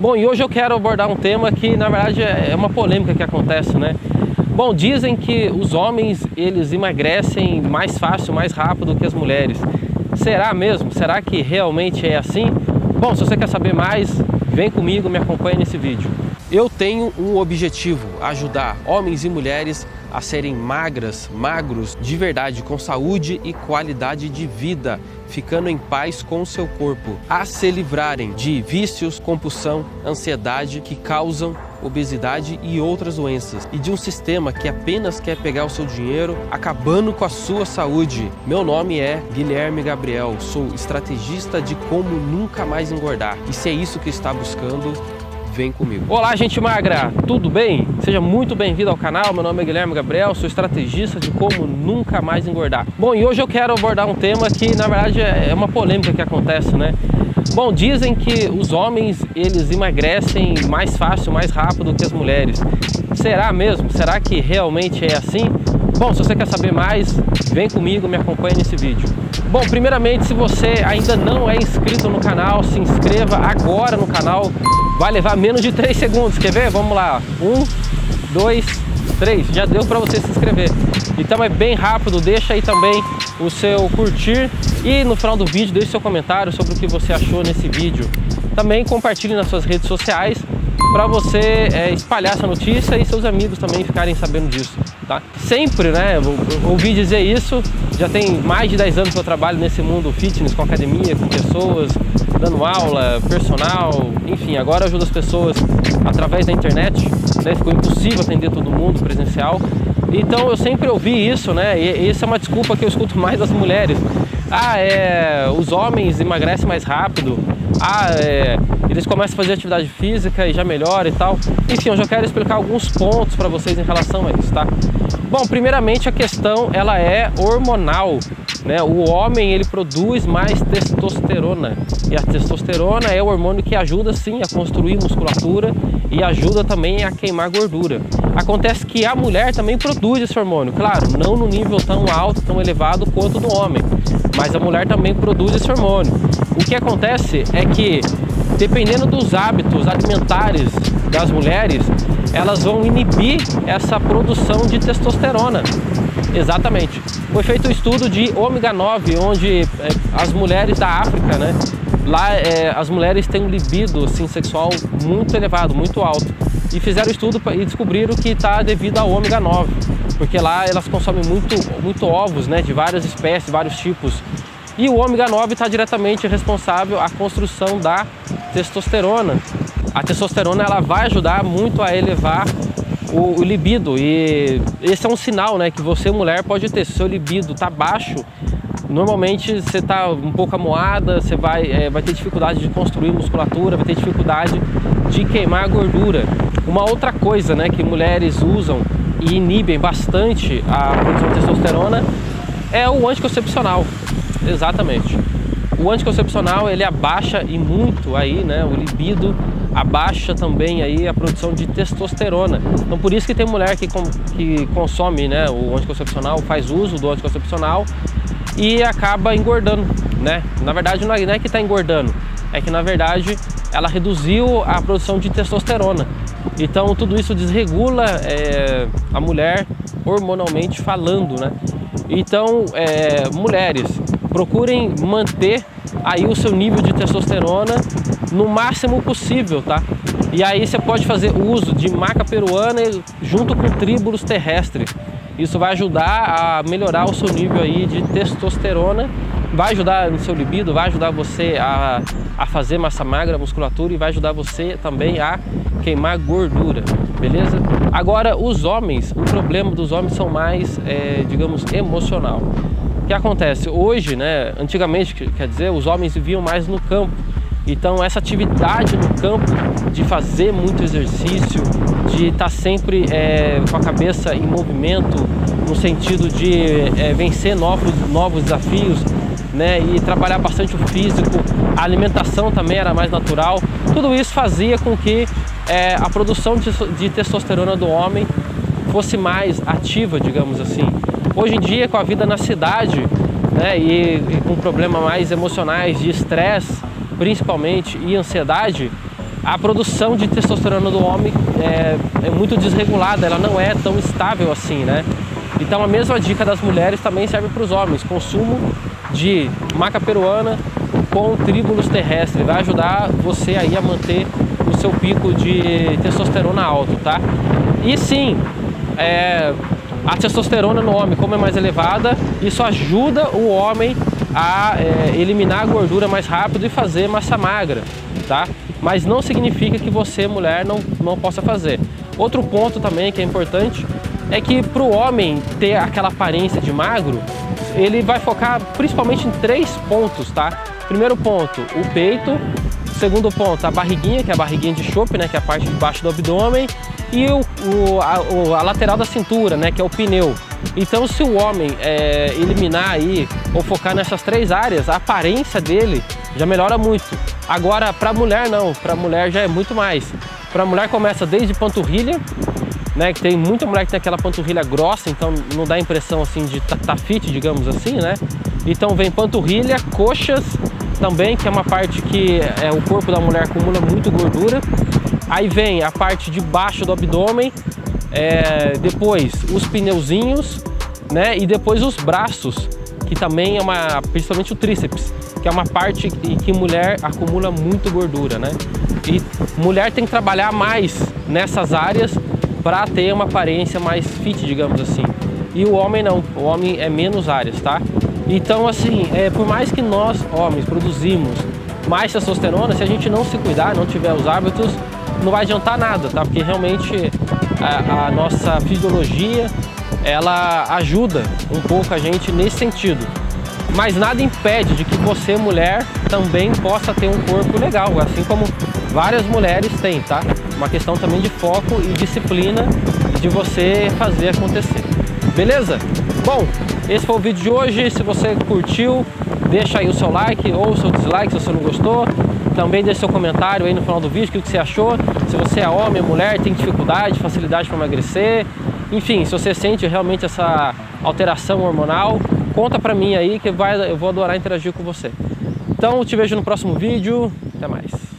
Bom, e hoje eu quero abordar um tema que na verdade é uma polêmica que acontece, né? Bom, dizem que os homens eles emagrecem mais fácil, mais rápido que as mulheres. Será mesmo? Será que realmente é assim? Bom, se você quer saber mais, vem comigo, me acompanhe nesse vídeo. Eu tenho um objetivo: ajudar homens e mulheres a serem magras, magros de verdade, com saúde e qualidade de vida, ficando em paz com o seu corpo, a se livrarem de vícios, compulsão, ansiedade que causam obesidade e outras doenças, e de um sistema que apenas quer pegar o seu dinheiro, acabando com a sua saúde. Meu nome é Guilherme Gabriel, sou estrategista de como nunca mais engordar. E se é isso que está buscando, vem comigo. Olá, gente magra, tudo bem? Seja muito bem-vindo ao canal. Meu nome é Guilherme Gabriel, sou estrategista de como nunca mais engordar. Bom, e hoje eu quero abordar um tema que na verdade é uma polêmica que acontece, né? Bom, dizem que os homens eles emagrecem mais fácil, mais rápido que as mulheres. Será mesmo? Será que realmente é assim? Bom, se você quer saber mais, vem comigo, me acompanhe nesse vídeo. Bom, primeiramente, se você ainda não é inscrito no canal, se inscreva agora no canal. Vai levar menos de 3 segundos, quer ver? Vamos lá. 1, 2, 3. Já deu para você se inscrever. Então é bem rápido, deixa aí também o seu curtir e no final do vídeo deixe seu comentário sobre o que você achou nesse vídeo. Também compartilhe nas suas redes sociais para você é, espalhar essa notícia e seus amigos também ficarem sabendo disso, tá? Sempre, né, ouvi dizer isso, já tem mais de 10 anos que eu trabalho nesse mundo fitness, com academia, com pessoas, dando aula, personal, enfim, agora ajudo as pessoas através da internet, né, ficou impossível atender todo mundo presencial, então eu sempre ouvi isso, né, e essa é uma desculpa que eu escuto mais das mulheres, ah, é, os homens emagrecem mais rápido, ah, é, eles começam a fazer atividade física e já melhora e tal. Enfim, eu já quero explicar alguns pontos para vocês em relação a isso, tá? Bom, primeiramente a questão ela é hormonal, né? O homem ele produz mais testosterona e a testosterona é o hormônio que ajuda sim a construir musculatura e ajuda também a queimar gordura. Acontece que a mulher também produz esse hormônio, claro, não no nível tão alto, tão elevado quanto do homem, mas a mulher também produz esse hormônio. O que acontece é que dependendo dos hábitos alimentares das mulheres, elas vão inibir essa produção de testosterona. Exatamente. Foi feito um estudo de ômega 9, onde é, as mulheres da África, né? Lá é, as mulheres têm um libido assim, sexual muito elevado, muito alto. E fizeram estudo e descobriram que está devido ao ômega 9, porque lá elas consomem muito, muito ovos né, de várias espécies, vários tipos. E o ômega 9 está diretamente responsável à construção da testosterona. A testosterona ela vai ajudar muito a elevar o, o, libido e esse é um sinal, né, que você mulher pode ter. Se seu libido está baixo, normalmente você está um pouco amoada, você vai, é, vai ter dificuldade de construir musculatura, vai ter dificuldade de queimar gordura. Uma outra coisa, né, que mulheres usam e inibem bastante a produção de testosterona é o anticoncepcional. Exatamente. O anticoncepcional ele abaixa e muito aí, né, o libido abaixa também aí a produção de testosterona. Então por isso que tem mulher que, com, que consome, né, o anticoncepcional, faz uso do anticoncepcional e acaba engordando, né? Na verdade não é, é que está engordando, é que na verdade ela reduziu a produção de testosterona. Então tudo isso desregula é, a mulher hormonalmente falando, né? Então, é, mulheres, procurem manter aí o seu nível de testosterona no máximo possível, tá? E aí você pode fazer uso de maca peruana junto com tríbulos terrestres. Isso vai ajudar a melhorar o seu nível aí de testosterona, vai ajudar no seu libido, vai ajudar você a, a fazer massa magra, musculatura e vai ajudar você também a queimar gordura, beleza? Agora, os homens, o problema dos homens são mais, é, digamos, emocional que acontece? Hoje, né, antigamente, quer dizer, os homens viviam mais no campo. Então essa atividade no campo de fazer muito exercício, de estar sempre é, com a cabeça em movimento, no sentido de é, vencer novos, novos desafios, né, e trabalhar bastante o físico, a alimentação também era mais natural. Tudo isso fazia com que é, a produção de, de testosterona do homem fosse mais ativa, digamos assim. Hoje em dia, com a vida na cidade né, e, e com problemas mais emocionais de estresse, principalmente, e ansiedade, a produção de testosterona do homem é, é, muito desregulada, ela não é tão estável assim, né? Então a mesma dica das mulheres também serve para os homens. Consumo de maca peruana com tríbulos terrestres vai ajudar você aí a manter o seu pico de testosterona alto, tá? E sim, é, a testosterona no homem, como é mais elevada, isso ajuda o homem a é, eliminar a gordura mais rápido e fazer massa magra, tá? Mas não significa que você, mulher, não, não possa fazer. Outro ponto também que é importante é que para o homem ter aquela aparência de magro, ele vai focar principalmente em três pontos, tá? Primeiro ponto, o peito. Segundo ponto, a barriguinha, que é a barriguinha de chope, né? Que é a parte de baixo do abdômen. E o, o, a, a, lateral da cintura, né? Que é o pneu. Então, se o homem é, eliminar aí ou focar nessas três áreas, a aparência dele já melhora muito. Agora, para mulher não, para mulher já é muito mais. Para mulher começa desde panturrilha, né? Que tem muita mulher que tem aquela panturrilha grossa, então não dá a impressão assim de tá fit, digamos assim, né? Então vem panturrilha, coxas também, que é uma parte que é, o corpo da mulher acumula muito gordura. Aí vem a parte de baixo do abdômen, é, depois os pneuzinhos, né? E depois os braços, que também é uma, principalmente o tríceps, que é uma parte que, que mulher acumula muito gordura, né? E mulher tem que trabalhar mais nessas áreas para ter uma aparência mais fit, digamos assim. E o homem não, o homem é menos áreas, tá? Então, assim, é, por mais que nós, homens, produzimos mais testosterona, se a gente não se cuidar, não tiver os hábitos, não vai adiantar nada, tá? Porque realmente a, a nossa fisiologia, ela ajuda um pouco a gente nesse sentido. Mas nada impede de que você, mulher, também possa ter um corpo legal, assim como várias mulheres têm, tá? Uma questão também de foco e disciplina de você fazer acontecer. Beleza? Bom, esse foi o vídeo de hoje. Se você curtiu, deixa aí o seu like ou o seu dislike se você não gostou. Também deixe seu comentário aí no final do vídeo, o que você achou. Se você é homem, mulher, tem dificuldade, facilidade para emagrecer. Enfim, se você sente realmente essa alteração hormonal, conta pra mim aí que vai, eu vou adorar interagir com você. Então, te vejo no próximo vídeo. Até mais.